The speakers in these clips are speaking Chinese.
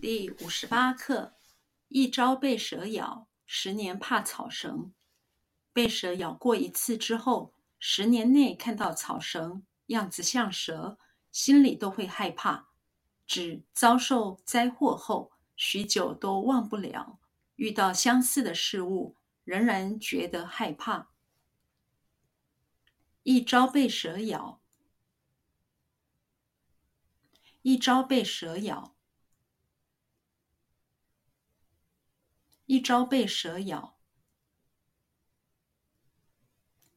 第五十八课：一朝被蛇咬，十年怕草绳。被蛇咬过一次之后，十年内看到草绳，样子像蛇，心里都会害怕。指遭受灾祸后，许久都忘不了；遇到相似的事物，仍然觉得害怕。一朝被蛇咬，一朝被蛇咬。一朝被蛇咬，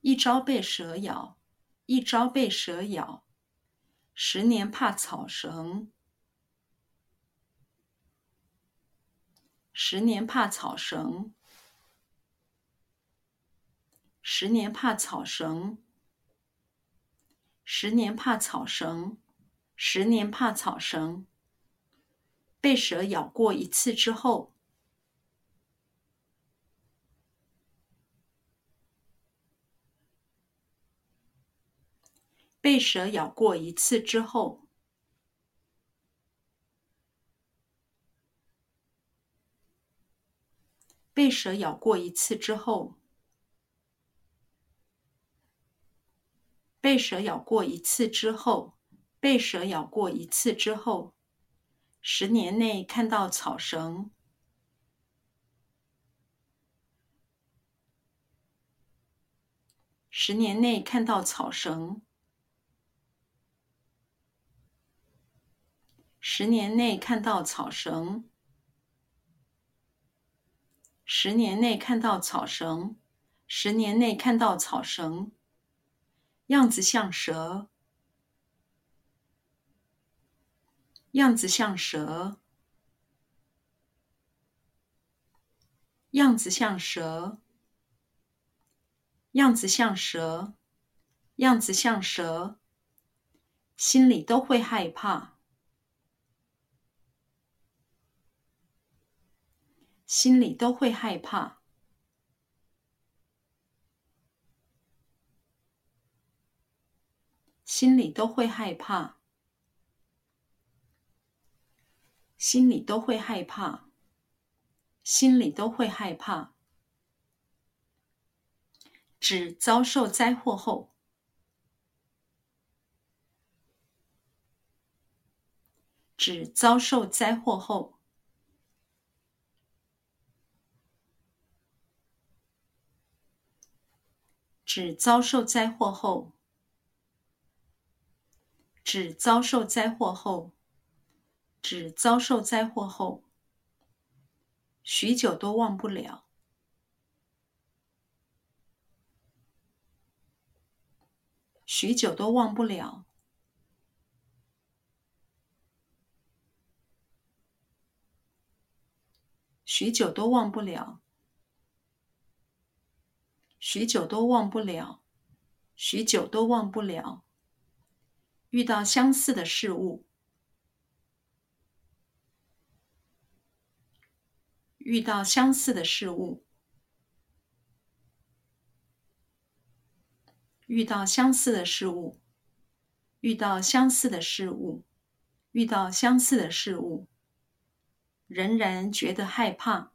一朝被蛇咬，一朝被蛇咬，十年怕草绳，十年怕草绳，十年怕草绳，十年怕草绳，十年怕草绳，被蛇咬过一次之后。被蛇咬过一次之后，被蛇咬过一次之后，被蛇咬过一次之后，被蛇咬过一次之后，十年内看到草绳，十年内看到草绳。十年内看到草绳，十年内看到草绳，十年内看到草绳，样子像蛇，样子像蛇，样子像蛇，样子像蛇，样子像蛇，心里都会害怕。心里都会害怕，心里都会害怕，心里都会害怕，心里都会害怕。指遭受灾祸后，指遭受灾祸后。指遭受灾祸后，指遭受灾祸后，指遭受灾祸后，许久都忘不了，许久都忘不了，许久都忘不了。许久都忘不了，许久都忘不了。遇到相似的事物，遇到相似的事物，遇到相似的事物，遇到相似的事物，遇到相似的事物，仍然觉得害怕。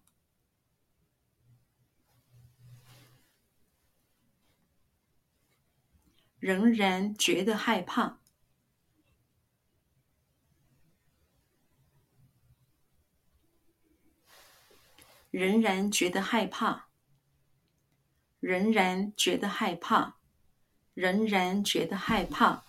仍然觉得害怕，仍然觉得害怕，仍然觉得害怕，仍然觉得害怕。